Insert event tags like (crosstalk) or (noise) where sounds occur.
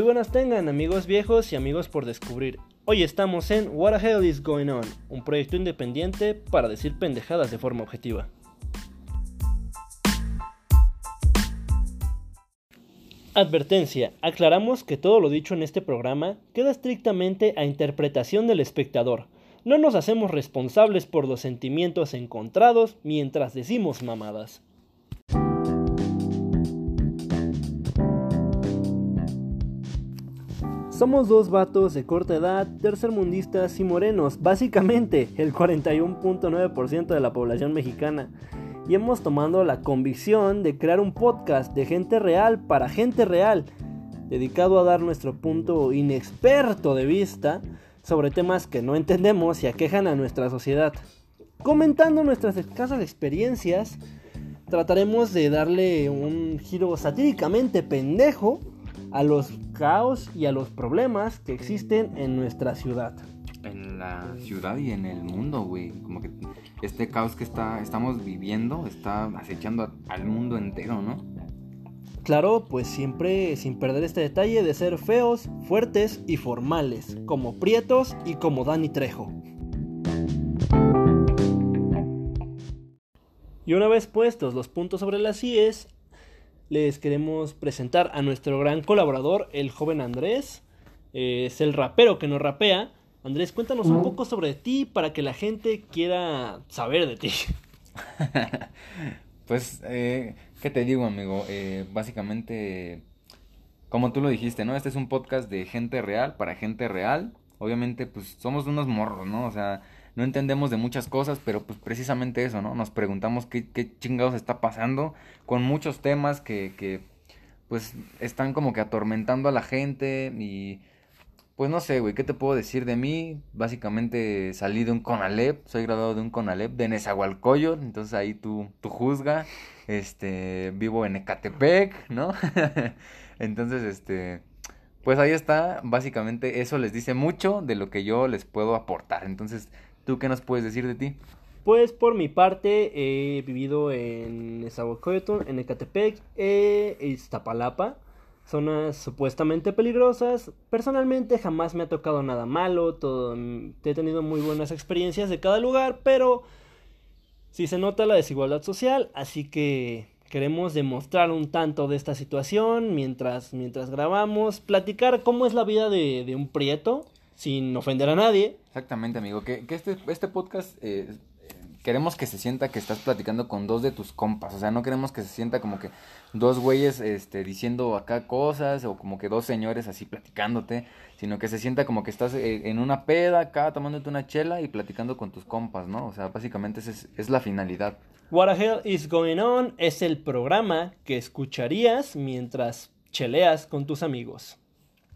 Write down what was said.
buenas tengan amigos viejos y amigos por descubrir. Hoy estamos en What the Hell is Going On, un proyecto independiente para decir pendejadas de forma objetiva. Advertencia, aclaramos que todo lo dicho en este programa queda estrictamente a interpretación del espectador. No nos hacemos responsables por los sentimientos encontrados mientras decimos mamadas. Somos dos vatos de corta edad, tercermundistas y morenos, básicamente el 41.9% de la población mexicana. Y hemos tomado la convicción de crear un podcast de gente real para gente real, dedicado a dar nuestro punto inexperto de vista sobre temas que no entendemos y aquejan a nuestra sociedad. Comentando nuestras escasas experiencias, trataremos de darle un giro satíricamente pendejo a los caos y a los problemas que existen en nuestra ciudad. En la ciudad y en el mundo, güey. Como que este caos que está, estamos viviendo está acechando al mundo entero, ¿no? Claro, pues siempre sin perder este detalle de ser feos, fuertes y formales, como Prietos y como Dani Trejo. Y una vez puestos los puntos sobre las IES, les queremos presentar a nuestro gran colaborador, el joven Andrés. Eh, es el rapero que nos rapea. Andrés, cuéntanos un poco sobre ti para que la gente quiera saber de ti. (laughs) pues, eh, ¿qué te digo, amigo? Eh, básicamente, como tú lo dijiste, ¿no? Este es un podcast de gente real para gente real. Obviamente, pues somos unos morros, ¿no? O sea, no entendemos de muchas cosas, pero pues precisamente eso, ¿no? Nos preguntamos qué, qué chingados está pasando con muchos temas que, que pues están como que atormentando a la gente y pues no sé, güey, ¿qué te puedo decir de mí? Básicamente salí de un Conalep, soy graduado de un Conalep de Nezahualcóyotl, entonces ahí tú, tú juzga, este, vivo en Ecatepec, ¿no? (laughs) entonces, este, pues ahí está, básicamente eso les dice mucho de lo que yo les puedo aportar, entonces ¿Tú qué nos puedes decir de ti? Pues por mi parte he vivido en Nezahualcóyotl, en Ecatepec, e Iztapalapa, zonas supuestamente peligrosas. Personalmente jamás me ha tocado nada malo, todo, he tenido muy buenas experiencias de cada lugar, pero sí se nota la desigualdad social, así que queremos demostrar un tanto de esta situación mientras, mientras grabamos, platicar cómo es la vida de, de un prieto, sin ofender a nadie. Exactamente, amigo. Que, que este, este podcast eh, queremos que se sienta que estás platicando con dos de tus compas. O sea, no queremos que se sienta como que dos güeyes este, diciendo acá cosas o como que dos señores así platicándote, sino que se sienta como que estás eh, en una peda acá tomándote una chela y platicando con tus compas, ¿no? O sea, básicamente esa es, es la finalidad. What the hell is going on es el programa que escucharías mientras cheleas con tus amigos.